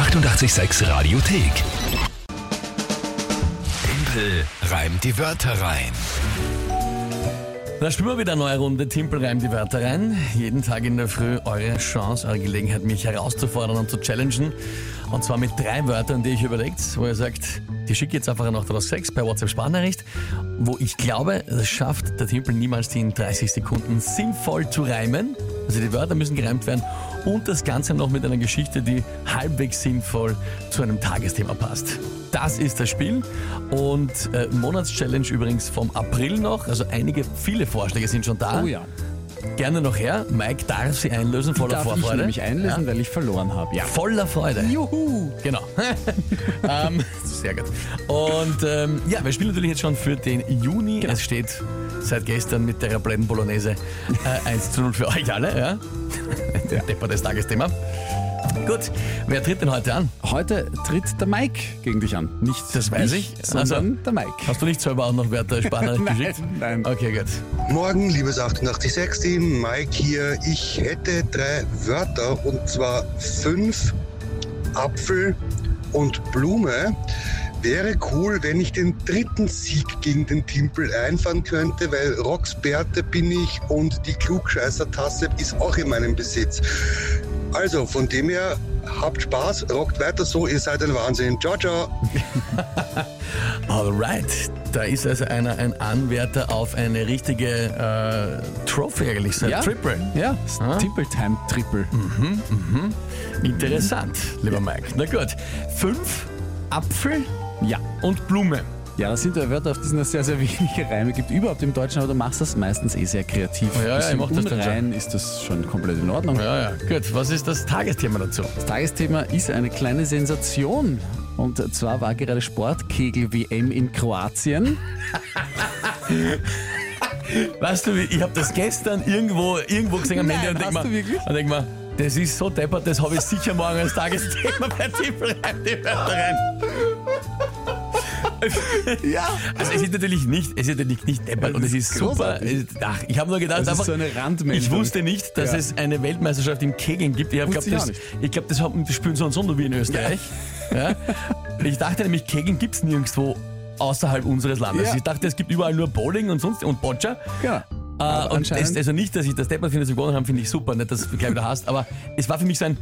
886 Radiothek. Tempel reimt die Wörter rein. Da spielen wir wieder eine neue Runde. Timpel reimt die Wörter rein. Jeden Tag in der Früh eure Chance, eure Gelegenheit, mich herauszufordern und zu challengen. Und zwar mit drei Wörtern, die ich überlegt, wo ihr sagt, die schicke jetzt einfach nach der 6 per WhatsApp-Sprachnachricht, wo ich glaube, das schafft der Timpel niemals, die in 30 Sekunden sinnvoll zu reimen. Also die Wörter müssen gereimt werden und das Ganze noch mit einer Geschichte, die halbwegs sinnvoll zu einem Tagesthema passt. Das ist das Spiel und äh, Monatschallenge übrigens vom April noch. Also einige, viele Vorschläge sind schon da. Oh ja. Gerne noch her. Mike darf sie einlösen, voller Darf ich Vorfreude. nämlich einlösen, weil ich verloren habe. Ja. Voller Freude. Juhu! Genau. ähm, sehr gut. Und ähm, ja, wir spielen natürlich jetzt schon für den Juni. Genau. Es steht seit gestern mit der Blenden Bolognese äh, 1 zu 0 für euch alle. Ja? Der Depper des Tagesthema. Gut, wer tritt denn heute an? Heute tritt der Mike gegen dich an. Nicht Das weiß ich. sondern der Mike. Hast du nicht selber auch noch Wörter Spanner Nein, geschickt? nein. Okay, gut. Morgen, liebes 886 Team, Mike hier. Ich hätte drei Wörter und zwar fünf, Apfel und Blume. Wäre cool, wenn ich den dritten Sieg gegen den Timpel einfahren könnte, weil Roxbärte bin ich und die Klugscheißer-Tasse ist auch in meinem Besitz. Also, von dem her, habt Spaß, rockt weiter so, ihr seid ein Wahnsinn. Ciao, ciao. Alright. Da ist also einer ein Anwärter auf eine richtige äh, Trophy eigentlich, so ein Ja. Triple. Ja, Ah. Triple Time Triple. Interessant, lieber Mike. Na gut. Fünf, Apfel Ja. und Blume. Ja, das sind ja Wörter, auf die es nur sehr, sehr wenige Reime gibt. Überhaupt im Deutschen, aber du machst das meistens eh sehr kreativ. Ja, ja, Bisschen ich mach das dann unrein ist das schon komplett in Ordnung. Ja, ja, gut. Was ist das Tagesthema dazu? Das Tagesthema ist eine kleine Sensation. Und zwar war gerade Sportkegel-WM in Kroatien. Weißt du, ich habe das gestern irgendwo, irgendwo gesehen am Nein, Handy und denk hast mir, wirklich? und denk mir, das ist so deppert, das habe ich sicher morgen als Tagesthema bei Tippel rein, die Wörter rein. Ja. Also es ist natürlich nicht, es ist natürlich nicht deppert und es ist super. großartig. Es- Ach, ich habe nur gedacht, einfach, so ich wusste nicht, dass Ja. es eine Weltmeisterschaft im Kegeln gibt. Ich glaube, das, ich glaub, das, haben- spielen so und so nur wie in Österreich. Ja. Ich dachte nämlich, Kegeln gibt es nirgendwo außerhalb unseres Landes. Ja. Ich dachte, es gibt überall nur Bowling und sonst und Boccia. Ja. Äh, und anscheinend- also nicht, dass ich das Deppert finde, dass wir gewonnen haben, finde ich super, nicht, dass du gleich wieder hast, aber es war für mich so ein,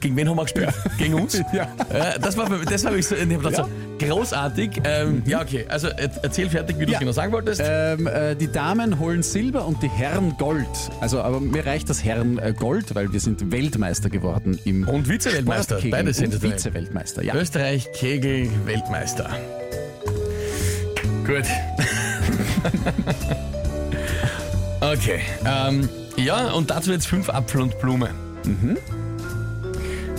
gegen wen haben wir gespielt? Gegen uns? Ja. Äh, das war das war ich so, ich hab so großartig. Ähm, Ja, okay, also er- erzähl fertig, wie du es Ja. genau sagen wolltest. Ähm, äh, die Damen holen Silber und die Herren Gold. Also, aber mir reicht das Herren äh, Gold, weil wir sind Weltmeister geworden im Und Vize-Weltmeister, beides sind. Vize-Weltmeister, ja. Österreich, Kegel, Weltmeister. Gut. okay. Ähm, ja, und dazu jetzt fünf Apfel und Blume. Mhm.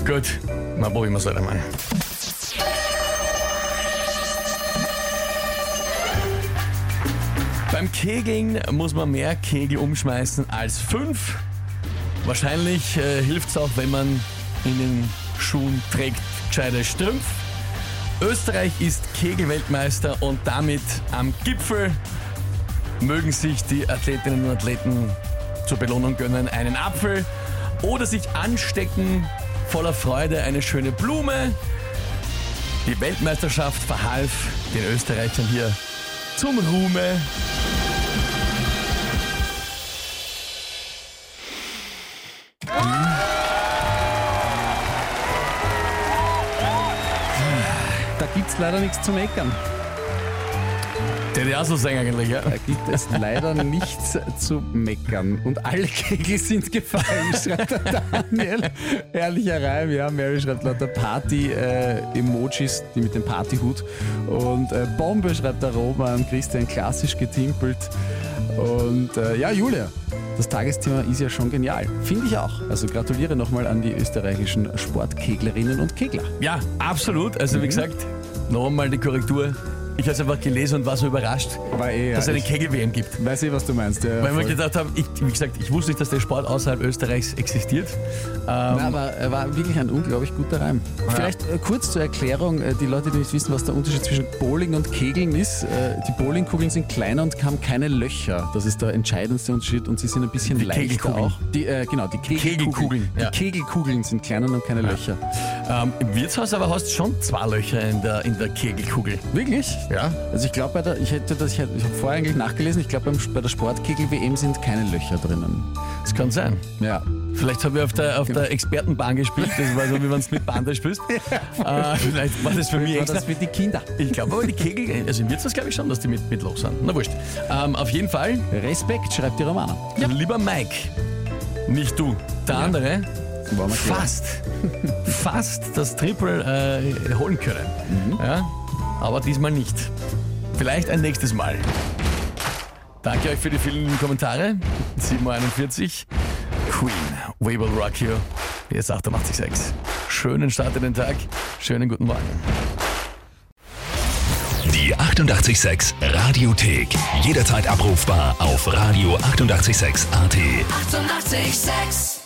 Gut. Mal probieren wir es halt einmal. Beim Kegeln muss man mehr Kegel umschmeißen als fünf. Wahrscheinlich äh, hilft es auch, wenn man in den Schuhen trägt gescheite Strümpf. Österreich ist Kegelweltmeister und damit am Gipfel mögen sich die Athletinnen und Athleten zur Belohnung gönnen einen Apfel oder sich anstecken voller Freude eine schöne Blume. Die Weltmeisterschaft verhalf den Österreichern hier zum Ruhme. Da gibt es leider nichts zu meckern. Der ich auch so sagen eigentlich, ja. Da gibt es leider nichts zu meckern. Und alle Kegel sind gefallen, schreibt der Daniel. Herrlicher Reim, ja. Mary schreibt lauter Party-Emojis, die mit dem Partyhut. Und äh, Bombe schreibt der Roman, Christian klassisch getimpelt. Und äh, ja, Julia, das Tagesthema ist ja schon genial. Finde ich auch. Also gratuliere nochmal an die österreichischen Sportkeglerinnen und Kegler. Ja, absolut. Also wie gesagt, noch einmal die Korrektur. Ich habe es einfach gelesen und war so überrascht, War eh, ja, dass es eine ich Kegel-WM gibt. weiß eh, was du meinst. Ja, Weil ich voll. gedacht habe, ich, wie gesagt, ich wusste nicht, dass der Sport außerhalb Österreichs existiert. Ähm, Nein, aber er war wirklich ein unglaublich guter Reim. Vielleicht äh, kurz zur Erklärung, äh, die Leute, die nicht wissen, was der Unterschied zwischen Bowling und Kegeln ist. Äh, die Bowlingkugeln sind kleiner und haben keine Löcher. Das ist der entscheidendste Unterschied und sie sind ein bisschen Die leichter Kegelkugeln. auch. Die, äh, genau, die Kegelkugeln. Kegelkugeln, Die ja. Kegelkugeln sind kleiner und haben keine Löcher. ähm, Im Wirtshaus aber hast du schon zwei Löcher in der, in der Kegelkugel. Wirklich? Ja. Also ich glaube, ich hätte das, ich, hätte- ich habe vorher eigentlich nachgelesen, ich glaube, bei der Sportkegel-WM sind keine Löcher drinnen. Das kann sein. Ja. Vielleicht habe ich auf der, auf Genau. der Expertenbahn gespielt. Das war so, wie wenn du mit Bande spielst. äh, vielleicht war das für mich War extra. das für die Kinder? Ich glaube aber die Kegel, also im Wirtshaus glaube ich schon, dass die mit, mit Loch sind. Na wurscht. Ähm, auf jeden Fall, Respekt, schreibt die Romana. lieber Mike, nicht du, der andere, mal klar. fast, fast das Triple äh, holen können. Ja? Aber diesmal nicht. Vielleicht ein nächstes Mal. Danke euch für die vielen Kommentare. 7.41 Queen, We Will Rock You. Jetzt 88.6. Schönen Start in den Tag. Schönen guten Morgen. Die 88,6 Radiothek. Jederzeit abrufbar auf radio886.at. 88,6. Eighty-eight, sex.